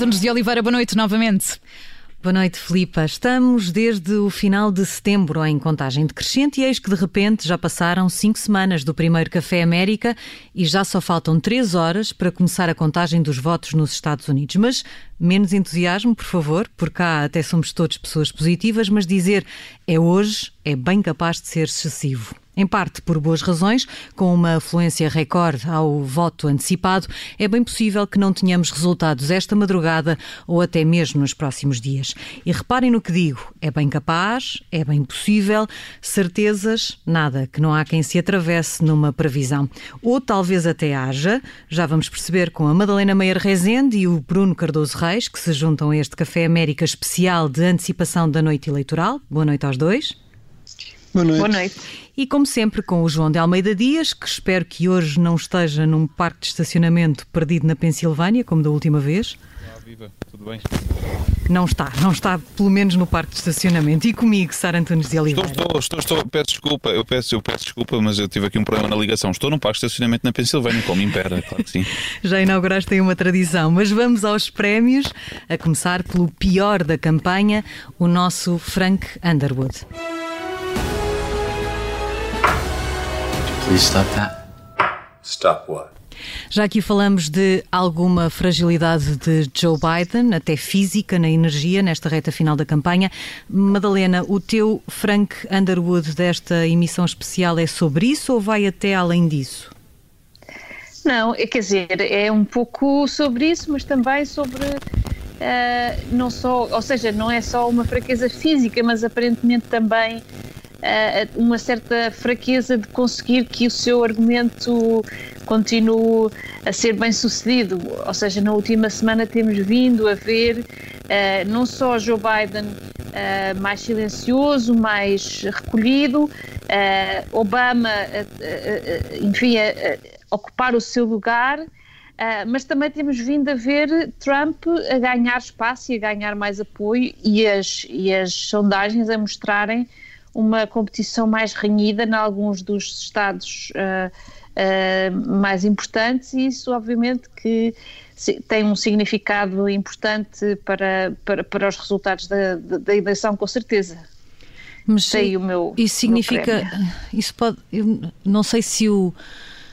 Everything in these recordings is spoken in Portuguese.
Antunes de Oliveira, boa noite novamente. Boa noite, Filipa. Estamos desde o final de setembro em contagem decrescente e eis que de repente já passaram cinco semanas do primeiro Café América e já só faltam três horas para começar a contagem dos votos nos Estados Unidos. Mas menos entusiasmo, por favor, por cá até somos todos pessoas positivas, mas dizer é hoje é bem capaz de ser excessivo em parte por boas razões, com uma afluência recorde ao voto antecipado, é bem possível que não tenhamos resultados esta madrugada ou até mesmo nos próximos dias. E reparem no que digo: é bem capaz, é bem possível, certezas, nada, que não há quem se atravesse numa previsão. Ou talvez até haja, já vamos perceber com a Madalena Meyer Rezende e o Bruno Cardoso Reis, que se juntam a este Café América especial de antecipação da noite eleitoral. Boa noite aos dois. Boa noite. Boa noite. E como sempre com o João de Almeida Dias, que espero que hoje não esteja num parque de estacionamento perdido na Pensilvânia, como da última vez. Olá, viva, tudo bem? Não está, não está pelo menos no parque de estacionamento. E comigo, Sara Antunes de Oliveira. Estou, estou, estou, estou, peço desculpa, eu peço, eu peço desculpa, mas eu tive aqui um problema na ligação. Estou num parque de estacionamento na Pensilvânia, como impera, claro que sim. Já inauguraste aí uma tradição, mas vamos aos prémios, a começar pelo pior da campanha, o nosso Frank Underwood. Please stop that. Stop what? Já aqui falamos de alguma fragilidade de Joe Biden, até física, na energia, nesta reta final da campanha. Madalena, o teu Frank Underwood desta emissão especial é sobre isso ou vai até além disso? Não, é, quer dizer, é um pouco sobre isso, mas também sobre uh, não só, ou seja, não é só uma fraqueza física, mas aparentemente também uma certa fraqueza de conseguir que o seu argumento continue a ser bem sucedido. Ou seja, na última semana temos vindo a ver uh, não só Joe Biden uh, mais silencioso, mais recolhido, Obama, enfim, a, ocupar o seu lugar. Uh, mas também temos vindo a ver Trump a ganhar espaço e a ganhar mais apoio e as, e as sondagens a mostrarem uma competição mais renhida em alguns dos estados uh, uh, mais importantes e isso obviamente que tem um significado importante para, para, para os resultados da, da eleição, com certeza. Mas Sei o meu, isso significa, isso pode, eu não sei se o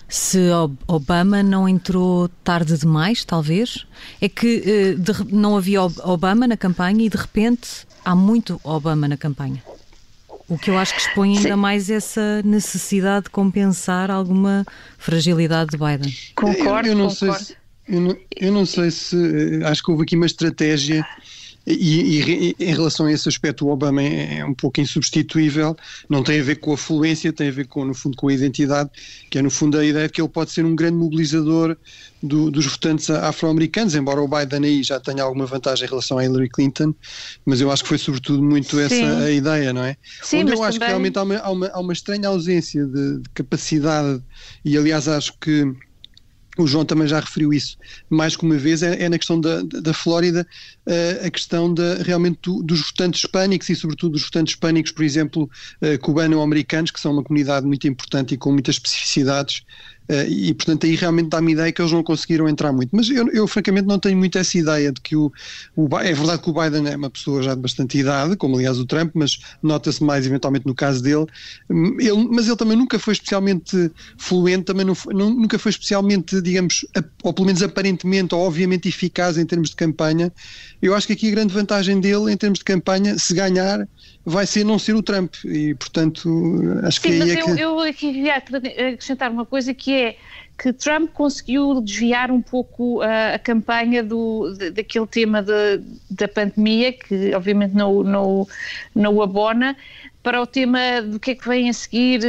se Obama não entrou tarde demais, talvez. É que eh, de, não havia Obama na campanha e de repente há muito Obama na campanha. O que eu acho que expõe ainda Sim. mais essa necessidade de compensar alguma fragilidade de Biden. Concordo, eu, eu não concordo. Sei se, eu, não, eu não sei se. Acho que houve aqui uma estratégia e, e, em relação a esse aspecto, o Obama é, é, um pouco insubstituível, não tem a ver com a fluência, tem a ver com, no fundo, com a identidade, que é, no fundo, a ideia de que ele pode ser um grande mobilizador do, dos votantes afro-americanos, embora o Biden aí já tenha alguma vantagem em relação a Hillary Clinton, mas eu acho que foi sobretudo muito essa Sim. a ideia, não é? Sim, Onde eu acho também... que realmente há uma, há uma, há uma estranha ausência de, de capacidade, e aliás acho que o João também já referiu isso mais que uma vez, é, é na questão da, da Flórida, uh, a questão da, realmente do, dos votantes hispânicos e sobretudo dos votantes hispânicos, por exemplo, uh, cubano-americanos, que são uma comunidade muito importante e com muitas especificidades e portanto aí realmente dá-me ideia que eles não conseguiram entrar muito. Mas eu, eu francamente não tenho muito essa ideia de que o, o, É verdade que o Biden é uma pessoa já de bastante idade, como aliás o Trump, mas nota-se mais eventualmente no caso dele. Hum, ele, mas ele também nunca foi especialmente fluente, também não, não, nunca foi especialmente, digamos, ou pelo menos aparentemente ou obviamente eficaz em termos de campanha. Eu acho que aqui a grande vantagem dele em termos de campanha, se ganhar, vai ser não ser o Trump. E portanto acho Sim, que aí é eu, que... eu aqui queria acrescentar uma coisa que é que Trump conseguiu desviar um pouco a, a campanha do, daquele tema de, da pandemia, que obviamente não, não, não o abona, para o tema do que é que vem a seguir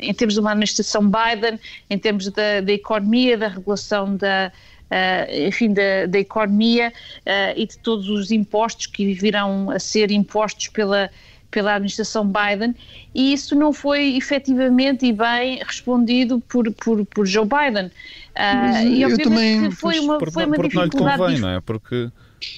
em termos de uma administração Biden, em termos da, da economia, da regulação da, Uh, enfim, da, da economia uh, e de todos os impostos que virão a ser impostos pela, pela administração Biden e isso não foi efetivamente e bem respondido por, por, por Joe Biden. Uh, e obviamente também, foi uma, foi uma porque dificuldade. Não lhe convém, não é? Porque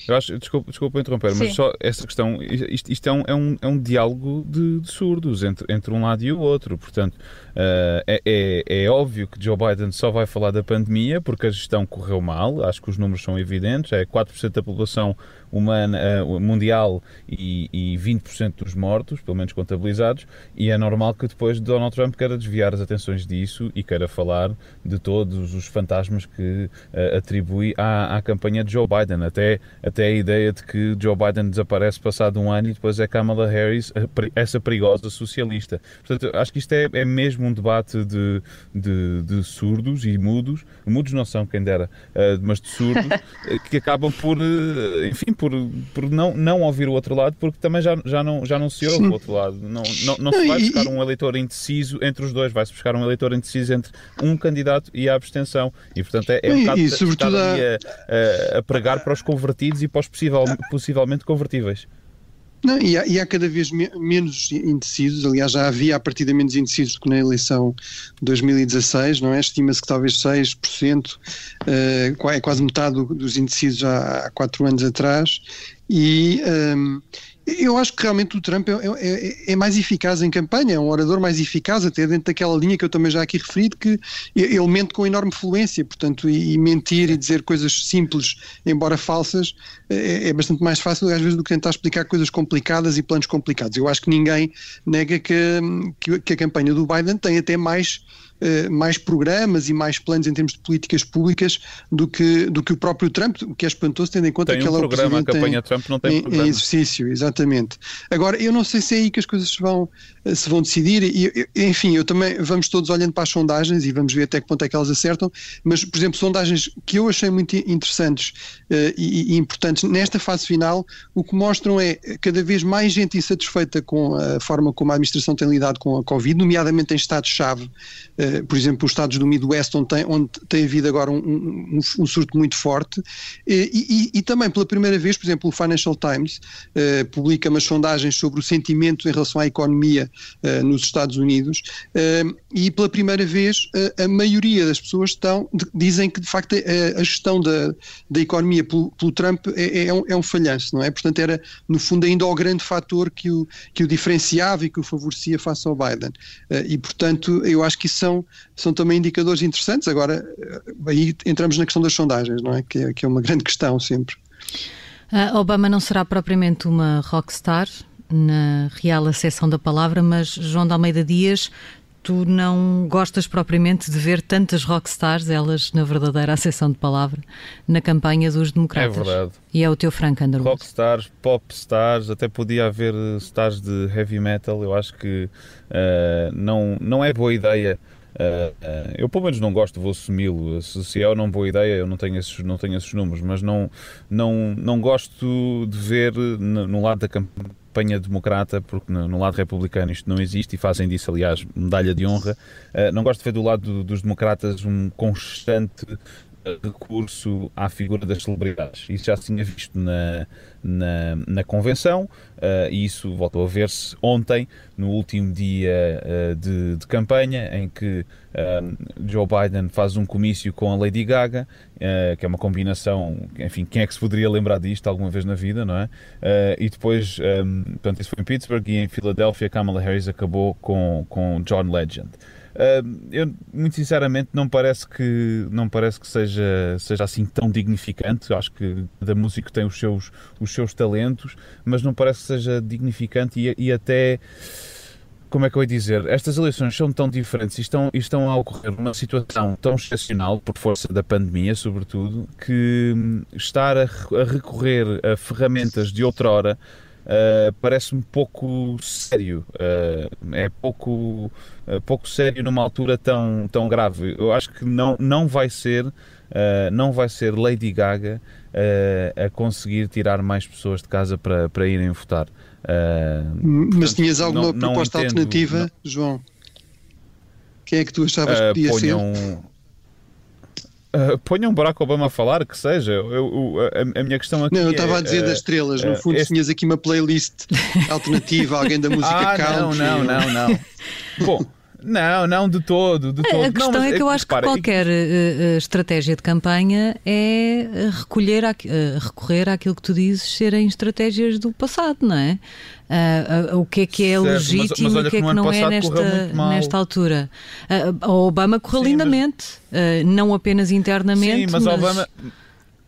Eu acho, desculpa, desculpa interromper, Sim. mas só essa questão, isto, isto é, um, é, um, é um diálogo de, de, surdos entre, entre um lado e o outro. Portanto, uh, é, é, é, óbvio que Joe Biden só vai falar da pandemia porque a gestão correu mal, acho que os números são evidentes, é 4% da população humana, uh, mundial e, e 20% dos mortos, pelo menos contabilizados, e é normal que depois Donald Trump queira desviar as atenções disso e queira falar de todos os fantasmas que uh, atribui à, à campanha de Joe Biden, até, até a ideia de que Joe Biden desaparece passado um ano e depois é Kamala Harris, essa perigosa socialista. Portanto, acho que isto é, é mesmo um debate de, de, de, surdos e mudos, mudos não são quem dera, uh, mas de surdos, que acabam por, enfim, por, por não, não ouvir o outro lado, porque também já, já, não, já não se ouve Sim. o outro lado. Não, não, não se vai buscar um eleitor indeciso entre os dois, vai-se buscar um eleitor indeciso entre um candidato e a abstenção. E, portanto, é, é um bocado e, sobretudo a, a, a, pregar para os convertidos e para os possível, possivelmente convertíveis. Não, e, há, e há cada vez me, menos indecisos, aliás, já havia a partir de menos indecisos do que na eleição de 2016, não é? Estima-se que talvez 6%, uh, é quase metade dos indecisos já há quatro anos atrás, e, um, eu acho que realmente o Trump é, é, é, mais eficaz em campanha, é um orador mais eficaz, até dentro daquela linha que eu também já aqui referi, que ele mente com enorme fluência, portanto, e, e mentir e dizer coisas simples, embora falsas, é, é, bastante mais fácil às vezes do que tentar explicar coisas complicadas e planos complicados. Eu acho que ninguém nega que, que, que a campanha do Biden tem até mais eh, mais programas e mais planos em termos de políticas públicas do que, do que o próprio Trump, o que é espantoso tendo em conta tem que um ela é o programa, a campanha em, Trump não tem em, em exercício, exatamente. Agora, eu não sei se é aí que as coisas se vão, eh, se vão decidir e, enfim, eu também, vamos todos olhando para as sondagens e vamos ver até que ponto é que elas acertam, mas, por exemplo, sondagens que eu achei muito interessantes uh, e, e importantes nesta fase final, o que mostram é cada vez mais gente insatisfeita com a forma como a administração tem lidado com a Covid, nomeadamente em estados-chave, uh, por exemplo, os estados do Midwest, onde tem, onde tem havido agora um, um, um surto muito forte, e, e, e, também pela primeira vez, por exemplo, o Financial Times uh, publica umas sondagens sobre o sentimento em relação à economia uh, nos Estados Unidos, e pela primeira vez a maioria das pessoas estão, dizem que de facto a, a gestão da, da economia pelo, pelo Trump é, é, um, é um falhanço, não é? Portanto, era no fundo ainda o grande fator que o, que o diferenciava e que o favorecia face ao Biden. e portanto, eu acho que isso são, são também indicadores interessantes. Agora, aí entramos na questão das sondagens, não é? Que é, que é uma grande questão sempre. Uh, Obama não será propriamente uma rockstar na real acessão da palavra, mas João de Almeida Dias, tu não gostas propriamente de ver tantas rockstars, elas na verdadeira acessão de palavra, na campanha dos democratas. É verdade. E é o teu Frank Underwood. Rockstars, popstars, até podia haver stars de heavy metal. Eu acho que uh, não, não é boa ideia Uh, uh, eu pelo menos não gosto, vou assumi-lo. Se, é ou não boa ideia, eu não tenho esses, não tenho esses números, mas não, não, não gosto de ver no, no lado da campanha democrata, porque no, no, lado republicano isto não existe e fazem disso, aliás, medalha de honra. Uh, não gosto de ver do lado do, dos democratas um constante recurso à figura das celebridades. Isso já se tinha visto na, na, na convenção uh, e isso voltou a ver-se ontem, no último dia uh, de, de, campanha, em que uh, Joe Biden faz um comício com a Lady Gaga, que é uma combinação, enfim, quem é que se poderia lembrar disto alguma vez na vida, não é? e depois, um, portanto, isso foi em Pittsburgh e em Filadélfia, Kamala Harris acabou com, com John Legend. Eu, muito sinceramente, não parece que, não parece que seja, seja assim tão dignificante. Acho que cada músico tem os seus, os seus talentos, mas não parece que seja dignificante e, e até como é que eu ia dizer, estas eleições são tão diferentes e estão, e estão a ocorrer numa situação tão excepcional, por força da pandemia, sobretudo, que hum, estar a, a recorrer a ferramentas de outrora uh, parece-me pouco sério. Uh, é pouco, uh, pouco sério numa altura tão, tão grave. Eu acho que não, não vai ser. não vai ser Lady Gaga a conseguir tirar mais pessoas de casa para, para irem votar. Mas portanto, tinhas alguma não, proposta não entendo, alternativa, não... João? Quem é que tu achavas que podia ponham, ser? Uh, ponham Barack Obama a falar, que seja. Eu, eu, a, a, minha questão aqui. Não, eu estava é, a dizer uh, das estrelas. No uh, fundo, este... tinhas aqui uma playlist alternativa, alguém da música ah, country. Não, não, não, não. Bom. Não, não de todo, de todo. A questão não, é que eu acho repara, que qualquer uh, estratégia de campanha é recolher, a, uh, recorrer àquilo que tu dizes serem estratégias do passado, não é? Uh, o que é que é certo, legítimo e o que é que não é nesta, nesta altura. a Obama correu Sim, lindamente, mas... não apenas internamente. Sim, mas, mas... Obama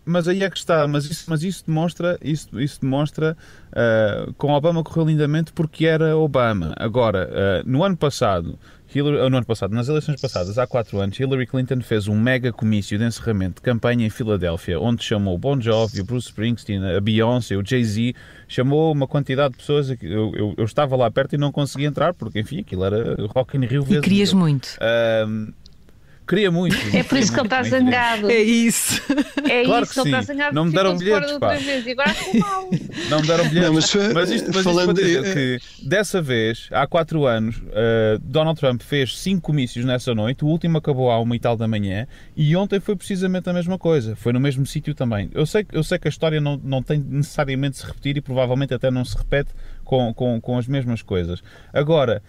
mas aí é que está, mas isso, mas isso demonstra, isso, isso demonstra uh, com Obama correu lindamente porque era Obama. Agora, uh, no ano passado, Hillary, no ano passado, nas eleições passadas, há quatro anos, Hillary Clinton fez um mega comício de encerramento de campanha em Filadélfia, onde chamou o Bon Jovi, o Bruce Springsteen, a Beyoncé, o Jay-Z, chamou uma quantidade de pessoas. Eu, eu, eu, estava lá perto e não conseguia entrar, porque, enfim, aquilo era Rock in Rio. E querias muito. Uh, Queria muito. É por isso que ele está zangado. É isso. É claro isso, ele está zangado. Não me deram bilhetes, pá. Vez, e agora mal. Não me deram bilhetes. Não, mas, mas, isto, mas falando isto para dizer de... que, dessa vez, há quatro anos, uh, Donald Trump fez cinco comícios nessa noite, o último acabou à uma e tal da manhã, e ontem foi precisamente a mesma coisa. Foi no mesmo sítio também. Eu sei, eu sei que a história não, não tem necessariamente de se repetir e provavelmente até não se repete com, com, com as mesmas coisas. Agora,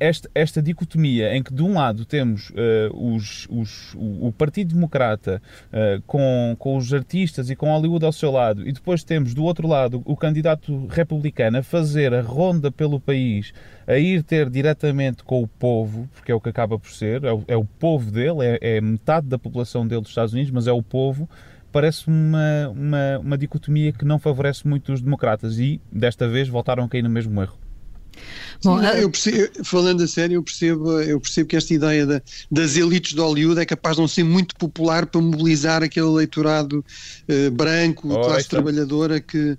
esta, esta dicotomia em que de um lado temos uh, os, os, o, Partido Democrata uh, com, com os artistas e com Hollywood ao seu lado, e depois temos do outro lado o candidato republicano a fazer a ronda pelo país, a ir ter diretamente com o povo, porque é o que acaba por ser, é o, é o povo dele, é, é metade da população dele dos Estados Unidos, mas é o povo parece uma, uma, uma dicotomia que não favorece muito os democratas e, desta vez, voltaram a cair no mesmo erro. Bom, Sim, eu percebo, falando a sério, eu percebo, eu percebo que esta ideia da, das elites de Hollywood é capaz de não ser muito popular para mobilizar aquele eleitorado uh, branco, oh, classe trabalhadora que,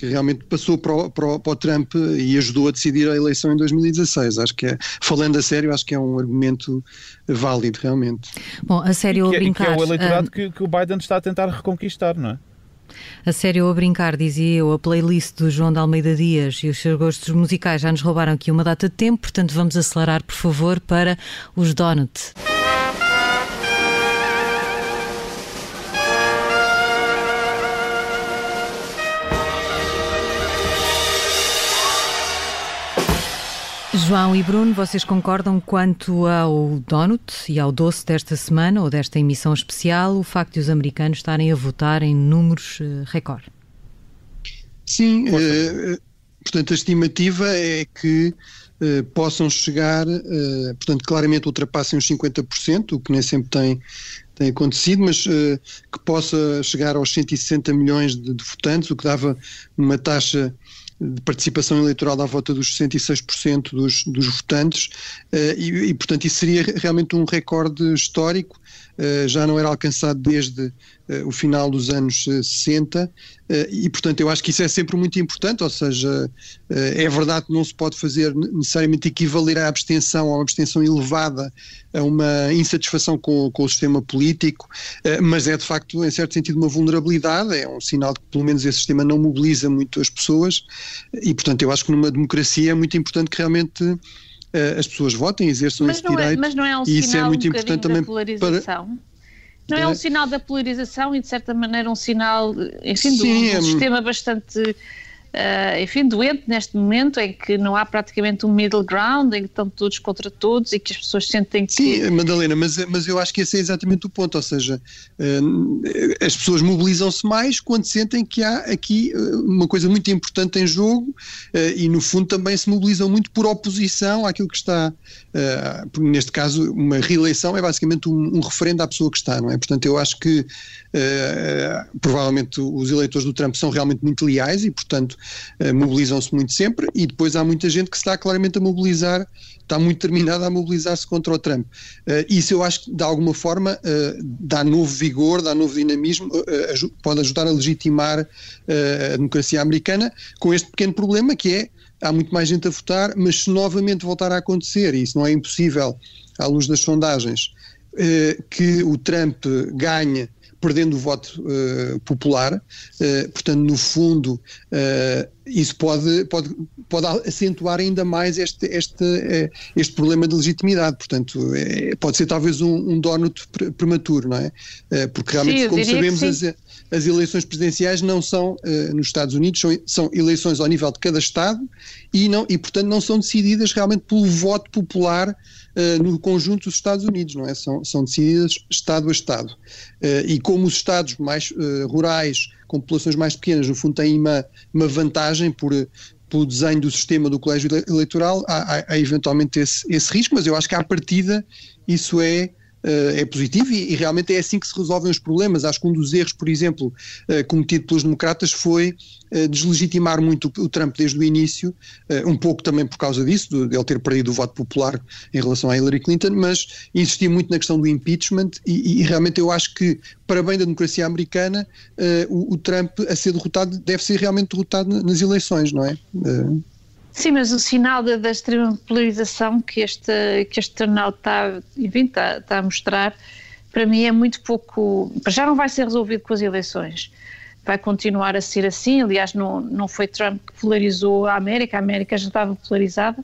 que realmente passou para o, para, o, para o, Trump e ajudou a decidir a eleição em 2016. Acho que é, falando a sério, acho que é um argumento válido, realmente. Bom, a sério ou brincar... que é o eleitorado uh, que, que o Biden está a tentar reconquistar, não é? A sério ou a brincar, dizia eu, a playlist do João de Almeida Dias e os seus gostos musicais já nos roubaram aqui uma data de tempo, portanto vamos acelerar, por favor, para os Donut. João e Bruno, vocês concordam quanto ao donut e ao doce desta semana ou desta emissão especial, o facto de os americanos estarem a votar em números uh, recorde? Sim, uh, portanto a estimativa é que uh, possam chegar, portanto claramente ultrapassem os 50%, o que nem sempre tem, tem acontecido, mas que possa chegar aos 160 milhões de, de votantes, o que dava uma taxa de participação eleitoral à volta dos 66% dos, dos votantes, uh, e, e, portanto, isso seria realmente um recorde histórico, uh, já não era alcançado desde o final dos anos 60, e, portanto, eu acho que isso é sempre muito importante, ou seja, é verdade que não se pode fazer necessariamente equivaler a abstenção, a uma abstenção elevada, a uma insatisfação com, com o sistema político, mas é de facto, em certo sentido, uma vulnerabilidade, é um sinal de que pelo menos esse sistema não mobiliza muito as pessoas, e, portanto, eu acho que numa democracia é muito importante que realmente as pessoas votem, exerçam mas esse é- direito. É, mas não é um e isso é muito um importante também? Para... Não é um sinal da polarização e, de certa maneira, um sinal, enfim, Sim, de um, é... sistema bastante uh, enfim, doente neste momento em que não há praticamente um middle ground, em que estão todos contra todos e que as pessoas sentem que. Sim, Madalena, mas, mas eu acho que esse é exatamente o ponto, ou seja, uh, as pessoas mobilizam-se mais quando sentem que há aqui eh, uma coisa muito importante em jogo uh, e, no fundo, também se mobilizam muito por oposição àquilo que está. neste caso, uma reeleição é basicamente um, um referendo à pessoa que está, não é? Portanto, eu acho que provavelmente os eleitores do Trump são realmente muito leais e, portanto, uh, mobilizam-se muito sempre e depois há muita gente que se está claramente a mobilizar, está muito determinada a mobilizar-se contra o Trump. Uh, isso eu acho que de alguma forma uh, dá novo vigor, dá novo dinamismo, pode ajudar a legitimar a democracia americana com este pequeno problema que é há muito mais gente a votar, mas se novamente voltar a acontecer, e isso não é impossível à luz das sondagens, que o Trump ganhe perdendo o voto uh, popular, uh, portanto, no fundo, uh, isso pode, pode, pode acentuar ainda mais este, este, eh, este problema de legitimidade. Portanto, é, pode ser talvez um, um donut prematuro, não é? Eh, porque realmente, sim, como sabemos, as, as eleições presidenciais não são uh, nos Estados Unidos, são, são eleições ao nível de cada Estado e, não, e, portanto, não são decididas realmente pelo voto popular Uh, no conjunto dos Estados Unidos, não é? São, são decididas Estado a Estado. Uh, e como os Estados mais rurais, com populações mais pequenas, no fundo têm uma, uma vantagem por, pelo desenho do sistema do colégio eleitoral, há, há, há eventualmente esse, esse, risco, mas eu acho que à partida isso é é positivo e, e, realmente é assim que se resolvem os problemas. Acho que um dos erros, por exemplo, uh, cometido pelos democratas foi uh, deslegitimar muito o, Trump desde o início, um pouco também por causa disso, de, ele ter perdido o voto popular em relação a Hillary Clinton, mas insistia muito na questão do impeachment e, e realmente eu acho que, para bem da democracia americana, o, o, Trump a ser derrotado deve ser realmente derrotado nas eleições, não é? Sim, mas o sinal da, da extrema polarização que este, que este turnout está, enfim, está, está a mostrar, para mim é muito pouco. Já não vai ser resolvido com as eleições. Vai continuar a ser assim. Aliás, não, não foi Trump que polarizou a América, a América já estava polarizada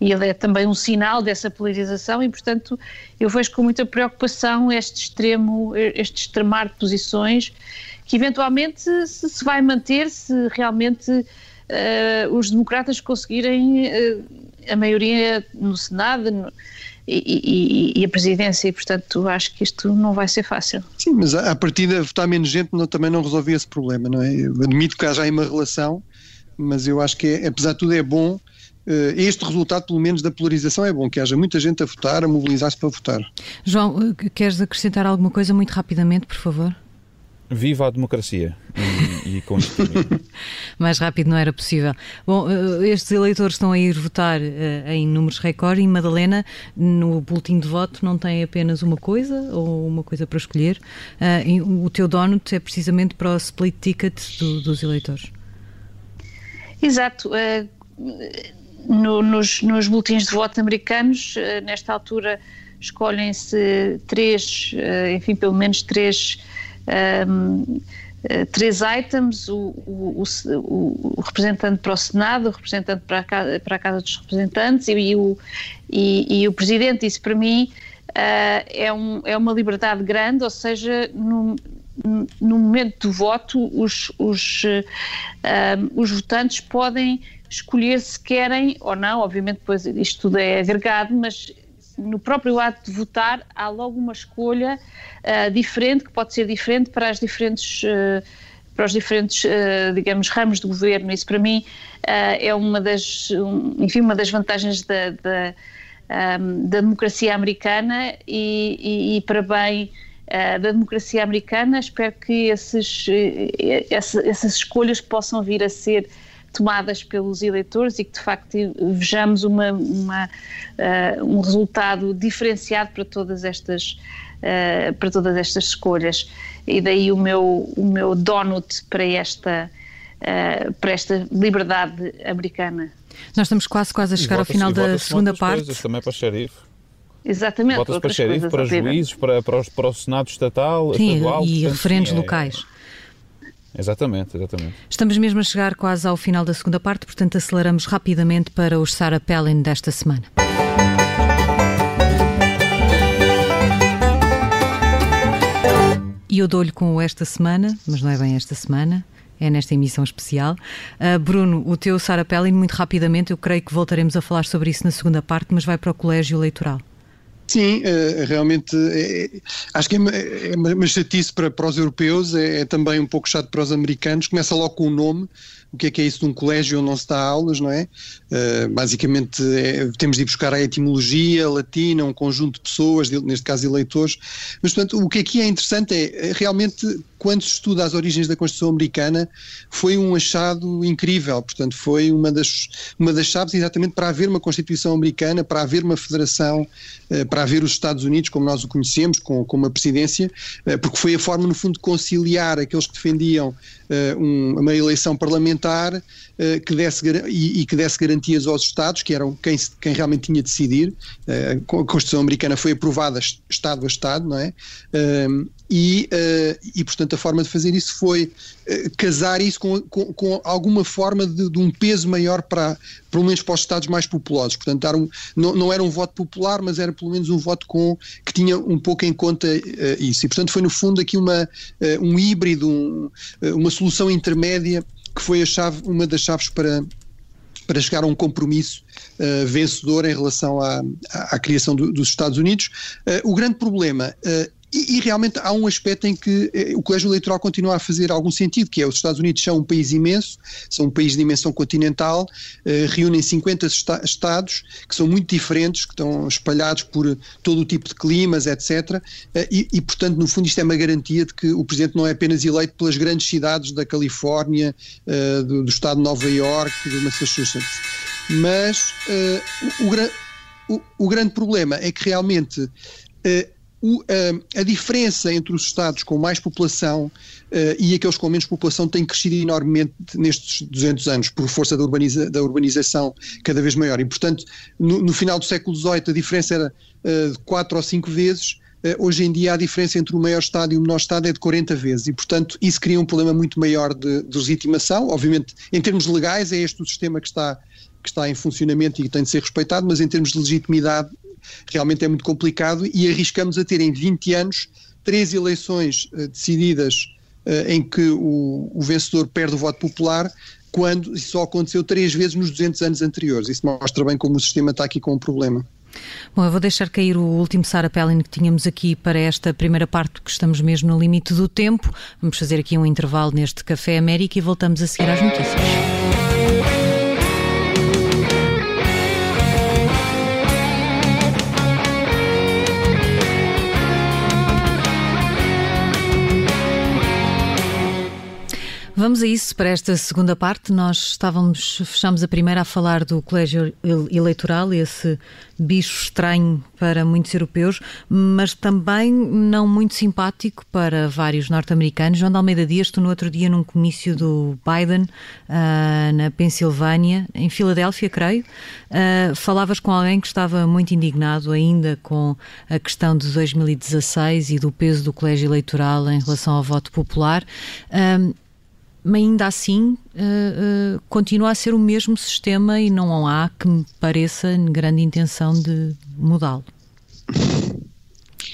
e ele é também um sinal dessa polarização e, portanto, eu vejo com muita preocupação este extremo, este extremar de posições que eventualmente se vai manter se realmente uh, os democratas conseguirem uh, a maioria no Senado no, e, e, e, a presidência, e portanto acho que isto não vai ser fácil. Sim, mas a partir de votar menos gente não, também não resolvia esse problema, não é? Eu admito que haja aí uma relação, mas eu acho que é, apesar de tudo é bom eh, este resultado, pelo menos da polarização, é bom, que haja muita gente a votar, a mobilizar-se para votar. João, queres acrescentar alguma coisa muito rapidamente, por favor? Viva a democracia e, e Mais rápido não era possível. Bom, eh, estes eleitores estão a ir votar eh, em números recorde e Madalena, no boletim de voto, não tem apenas uma coisa ou uma coisa para escolher. Eh, o teu donut é precisamente para o split ticket do, dos eleitores. Exato. No, nos, nos boletins de voto americanos, nesta altura, escolhem-se três, enfim, pelo menos três um, eh, três items, o, o, o, o, representante para o Senado, o representante para a Casa, para a casa dos Representantes e, e o, e, e, o Presidente. Isso para mim uh, é, um, é uma liberdade grande, ou seja, no, no momento do voto os, os, os votantes podem escolher se querem ou não, obviamente depois isto tudo é agregado, mas no próprio ato de votar há logo uma escolha uh, diferente, que pode ser diferente para as diferentes. Uh, para os diferentes, uh, digamos, ramos do governo. Isso, para mim, é uma das, enfim, uma das vantagens da, da, um, da democracia americana e, e, e para bem da democracia americana, espero que esses, essas escolhas possam vir a ser tomadas pelos eleitores e que de facto vejamos uma, uma uh, um resultado diferenciado para todas estas uh, para todas estas escolhas e daí o meu o meu donut para esta uh, para esta liberdade americana. Nós estamos quase quase a chegar ao final da segunda parte. Coisas, também para xerife. Exatamente. Votas para xerife, para juízes, para, para, os, para o Senado Estatal, Sim, estadual. E portanto, referentes sim, é, locais. Exatamente, exatamente. Estamos mesmo a chegar quase ao final da segunda parte, portanto aceleramos rapidamente para os Sarah Palin desta semana. E eu dou-lhe com esta semana, mas não é bem esta semana, é nesta emissão especial. Uh, Bruno, o teu Sarah Palin, muito rapidamente, eu creio que voltaremos a falar sobre isso na segunda parte, mas vai para o Colégio Eleitoral. Sim, eh, realmente é, acho que é, é uma chatice para, para os europeus, é, é, também um pouco chato para os americanos. Começa logo com o nome, o que é que é isso de um colégio onde não se dá aulas, não é? Uh, basicamente é, temos de ir buscar a etimologia latina, um conjunto de pessoas, neste caso eleitores. Mas, portanto, o que aqui é interessante é realmente quando se estuda as origens da Constituição Americana, foi um achado incrível. Portanto, foi uma das, uma das chaves exatamente para haver uma Constituição Americana, para haver uma federação, eh, para haver os Estados Unidos como nós o conhecemos, com, com uma presidência, eh, porque foi a forma, no fundo, de conciliar aqueles que defendiam eh, uma eleição parlamentar que desse, e, que desse garantias aos Estados, que eram quem, quem realmente tinha de decidir. A Constituição Americana foi aprovada Estado a Estado, não é? Uh, e, e, portanto, a forma de fazer isso foi casar isso com, com, com alguma forma de, de, um peso maior para, pelo menos para os Estados mais populosos. Portanto, dar um, não, não era um voto popular, mas era pelo menos um voto com, que tinha um pouco em conta isso. E, portanto, foi no fundo aqui uma, um híbrido, um, uma solução intermédia que foi a chave, uma das chaves para, para chegar a um compromisso uh, vencedor em relação à, à, à criação do, dos Estados Unidos. Uh, o grande problema uh, e, e, realmente há um aspecto em que eh, o colégio eleitoral continua a fazer algum sentido, que é os Estados Unidos são um país imenso, são um país de dimensão continental, eh, reúnem 50 esta estados que são muito diferentes, que estão espalhados por todo o tipo de climas, etc. Eh, e, e, portanto, no fundo, isto é uma garantia de que o presidente não é apenas eleito pelas grandes cidades da Califórnia, eh, do, do, estado de Nova York, do Massachusetts. Mas eh, o, o, o, o, grande problema é que realmente eh, o, a, a, diferença entre os Estados com mais população uh, e aqueles com menos população tem crescido enormemente nestes 200 anos, por força da, urbaniza, da urbanização cada vez maior. E, portanto, no, no final do século XVIII a diferença era uh, de 4 ou 5 vezes. Uh, hoje em dia a diferença entre o maior Estado e o menor Estado é de 40 vezes e, portanto, isso cria um problema muito maior de, de legitimação. Obviamente, em termos legais, é este o sistema que está, que está em funcionamento e que tem de ser respeitado, mas em termos de legitimidade realmente é muito complicado e arriscamos a ter em 20 anos três eleições uh, decididas uh, em que o, o, vencedor perde o voto popular, quando isso só aconteceu três vezes nos 200 anos anteriores. Isso mostra bem como o sistema está aqui com um problema. Bom, eu vou deixar cair o último Sara Pellin que tínhamos aqui para esta primeira parte, que estamos mesmo no limite do tempo. Vamos fazer aqui um intervalo neste Café América e voltamos a seguir às notícias. Vamos a isso para esta segunda parte. Nós estávamos, fechamos a primeira a falar do colégio eleitoral, esse bicho estranho para muitos europeus, mas também não muito simpático para vários norte-americanos. João de Almeida Dias, tu no outro dia num comício do Biden uh, na Pensilvânia, em Filadélfia, creio, uh, falavas com alguém que estava muito indignado ainda com a questão de 2016 e do peso do colégio eleitoral em relação ao voto popular. Uh, mas ainda assim uh, uh, continua a ser o mesmo sistema e não há que me pareça grande intenção de mudá-lo.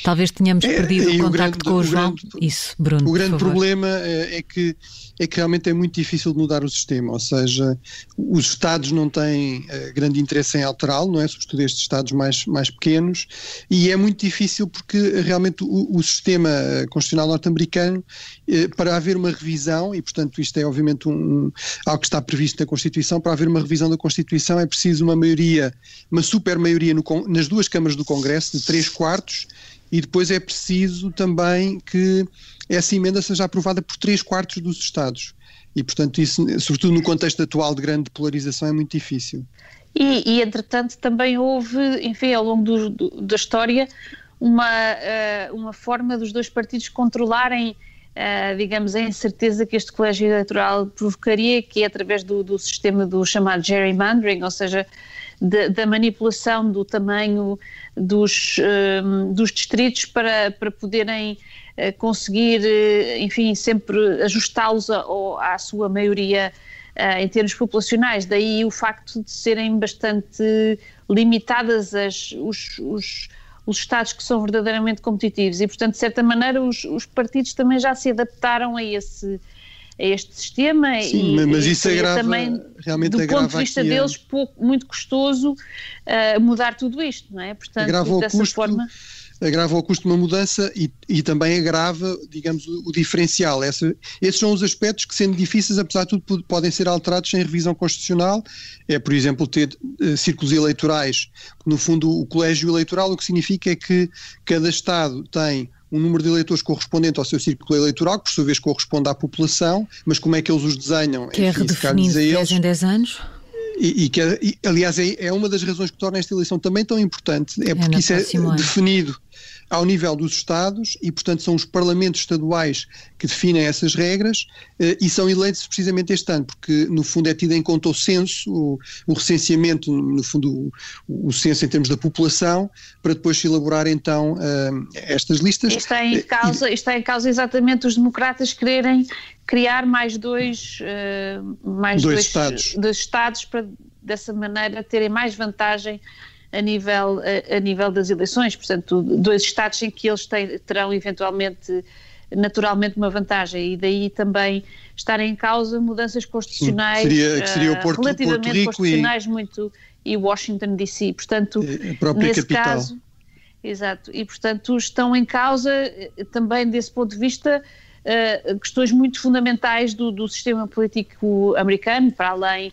Talvez tenhamos é, perdido o contacto com o, o João. Grande, Isso, Bruno. O grande problema é, é que é que realmente é muito difícil de mudar o sistema, ou seja, os Estados não têm uh, grande interesse em alterá-lo, não é? Sobretudo estes Estados mais, mais pequenos, e é muito difícil porque realmente o, o sistema constitucional norte-americano, uh, para haver uma revisão, e portanto isto é obviamente um, algo que está previsto na Constituição, para haver uma revisão da Constituição é preciso uma maioria, uma super maioria no, nas duas câmaras do Congresso, de três quartos, e depois é preciso também que essa emenda seja aprovada por três quartos dos Estados. E, portanto, isso, sobretudo no contexto atual de grande polarização, é muito difícil. E, e entretanto, também houve, enfim, ao longo do, do, da história, uma, uh, uma forma dos dois partidos controlarem, uh, digamos, a incerteza que este colégio eleitoral provocaria, que é através do, do sistema do chamado gerrymandering, ou seja, da manipulação do tamanho dos, uh, dos distritos para, para poderem conseguir, eh, enfim, sempre ajustá-los à sua maioria eh, em termos populacionais. Daí o facto de serem bastante limitadas as, os, os, os Estados que são verdadeiramente competitivos e, portanto, de certa maneira, os, os partidos também já se adaptaram a esse a este sistema Sim, e, mas isso e agrava, também realmente do ponto de vista deles pouco, muito custoso uh, mudar tudo isto, não é? Portanto, agrava dessa custo, forma agrava o custo de uma mudança e, e também agrava, digamos, o, o diferencial. Essa, esses são os aspectos que, sendo difíceis, apesar de tudo, podem ser alterados sem revisão constitucional. É, por exemplo, ter uh, círculos eleitorais. No fundo, o colégio eleitoral o que significa é que cada Estado tem um número de eleitores correspondente ao seu círculo eleitoral, que por sua vez corresponde à população, mas como é que eles os desenham? Que é redefinido de 10 em 10 anos? E, e que, e, aliás, é, é, uma das razões que torna esta eleição também tão importante, é porque é isso é ano. definido ao nível dos Estados e, portanto, são os parlamentos estaduais que definem essas regras eh, e são eleitos precisamente este ano, porque, no fundo, é tido em conta o censo, o, o recenseamento, no fundo, o, o, censo em termos da população, para depois se elaborar, então, uh, estas listas. Está em, causa, está em causa exatamente os democratas quererem criar mais dois, uh, mais dois, dois, estados. dois estados para, dessa maneira, terem mais vantagem a nível, a, a, nível das eleições, portanto, dois estados em que eles têm, terão eventualmente, naturalmente, uma vantagem. E daí também estarem em causa mudanças constitucionais seria, que seria o Porto, relativamente Porto constitucionais e, muito e Washington DC, portanto, nesse capital. caso, exato, e portanto estão em causa eh, também desse ponto de vista uh, questões muito fundamentais do, do sistema político americano, para além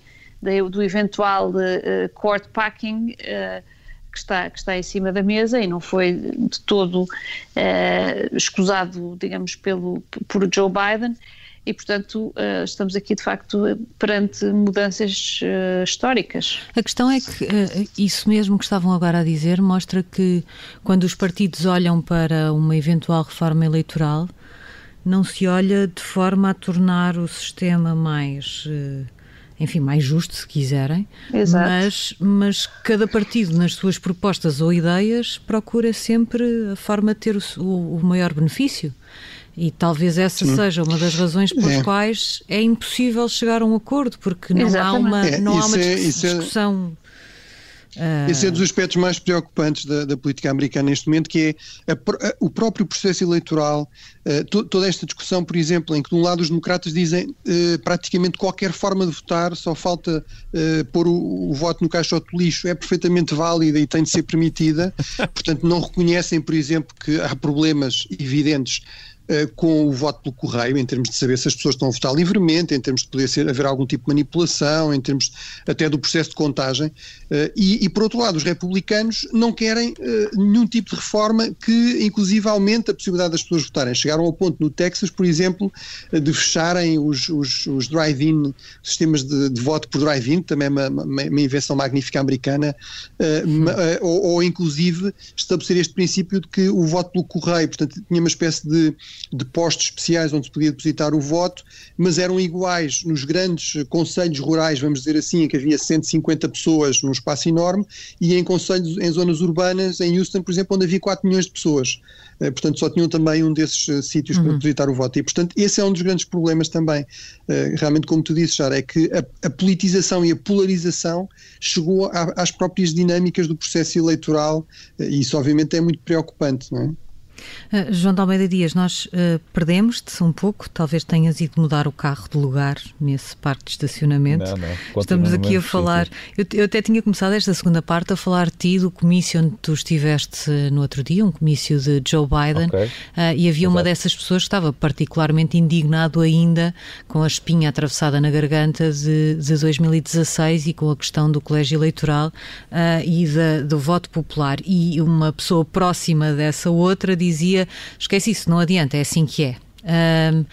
do eventual uh, court packing uh, que, está, que está em cima da mesa e não foi de todo escusado, digamos, pelo, por Joe Biden. E, portanto, estamos aqui de facto perante mudanças históricas. A questão é que isso mesmo que estavam agora a dizer mostra que quando os partidos olham para uma eventual reforma eleitoral, não se olha de forma a tornar o sistema mais enfim, mais justo, se quiserem, Exato. Mas, mas cada partido, nas suas propostas ou ideias, procura sempre a forma de ter o, o maior benefício. E talvez essa Sim. seja uma das razões pelas é. quais é impossível chegar a um acordo, porque não Exatamente. há uma, é, não há uma é, discussão Uh... Esse é dos aspectos mais preocupantes da, da política americana neste momento, que é a, a, o próprio processo eleitoral, uh, to, toda esta discussão, por exemplo, em que de um lado os democratas dizem uh, praticamente qualquer forma de votar, só falta pôr o, o, voto no caixote de lixo, é perfeitamente válida e tem de ser permitida, portanto não reconhecem, por exemplo, que há problemas evidentes com o voto pelo correio, em termos de saber se as pessoas estão a votar livremente, em termos de poder ser, haver algum tipo de manipulação, em termos até do processo de contagem. Uh, e, e, por outro lado, os republicanos não querem uh, nenhum tipo de reforma que, inclusive, aumente a possibilidade das pessoas votarem. Chegaram ao ponto no Texas, por exemplo, de fecharem os, os, os drive-in, sistemas de, de, voto por drive-in, também é uma, uma, uma, invenção magnífica americana, uh, ou, ou, inclusive, estabelecer este princípio de que o voto pelo correio, portanto, tinha uma espécie de de postos especiais onde se podia depositar o voto, mas eram iguais nos grandes conselhos rurais, vamos dizer assim, em que havia 150 pessoas num espaço enorme, e em conselhos, em zonas urbanas, em Houston, por exemplo, onde havia 4 milhões de pessoas. Eh, portanto, só tinham também um desses uh, sítios uhum. para depositar o voto. E, portanto, esse é um dos grandes problemas também, uh, realmente, como tu disse, Sara, é que a, a, politização e a polarização chegou a, às próprias dinâmicas do processo eleitoral, e isso, obviamente, é muito preocupante, não é? Uh, João de Almeida Dias, nós uh, perdemos-te um pouco, talvez tenhas ido mudar o carro de lugar nesse parque de estacionamento. Não, não, Estamos aqui a falar. Eu, eu, até tinha começado esta segunda parte a falar de ti, do comício onde tu estiveste no outro dia, um comício de Joe Biden, okay. uh, e havia Exato. uma dessas pessoas que estava particularmente indignado ainda com a espinha atravessada na garganta de, de 2016 e com a questão do colégio eleitoral e da, do voto popular. E uma pessoa próxima dessa outra dizia: esquece isso, não adianta, é assim que é. Um,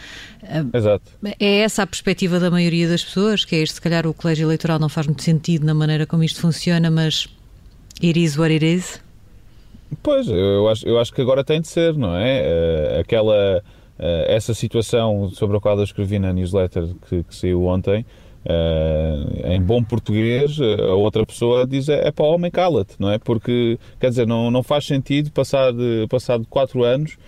Exato. É essa a perspectiva da maioria das pessoas, que é este, se calhar o colégio eleitoral não faz muito sentido na maneira como isto funciona, mas it is what it is? Pois, eu acho, eu acho que agora tem de ser, não é? Uh, aquela, uh, essa situação sobre a qual eu escrevi na newsletter que, que saiu ontem, Uh, em bom português, a outra pessoa diz é, é para homem cala-te, não é? Porque, quer dizer, não, não faz sentido passar de, passar de quatro anos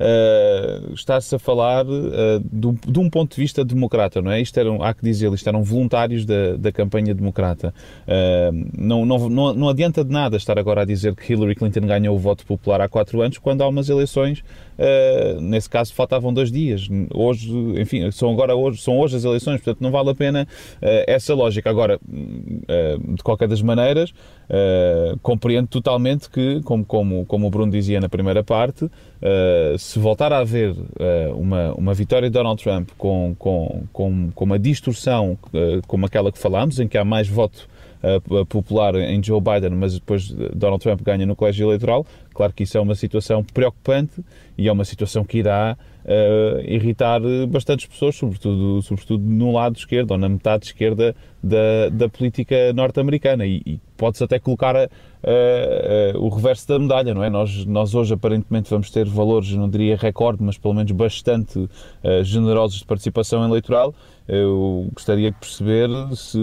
uh, está-se a falar uh, do, de um ponto de vista democrata, não é? Isto eram, há que dizer, isto eram voluntários da, da campanha democrata. Não, não, não, não adianta de nada estar agora a dizer que Hillary Clinton ganhou o voto popular há quatro anos, quando há umas eleições, uh, nesse caso faltavam dois dias. Hoje, enfim, são agora hoje, são hoje as eleições, portanto não vale a pena essa lógica. Agora, de qualquer das maneiras, compreendo totalmente que, como, como, como o Bruno dizia na primeira parte, se voltar a haver uh, uma, uma vitória de Donald Trump com, com, com, com uma distorção uh, como aquela que falámos, em que há mais voto uh, popular em Joe Biden, mas depois Donald Trump ganha no colégio eleitoral, claro que isso é uma situação preocupante e é uma situação que irá uh, irritar bastantes pessoas, sobretudo, sobretudo no lado esquerdo ou na metade esquerda da, da política norte-americana. E, e pode-se até colocar a, a, a, o reverso da medalha, não é? Nós, nós hoje aparentemente vamos ter valores, não diria recorde, mas pelo menos bastante uh, generosos de participação eleitoral. Eu gostaria de perceber se,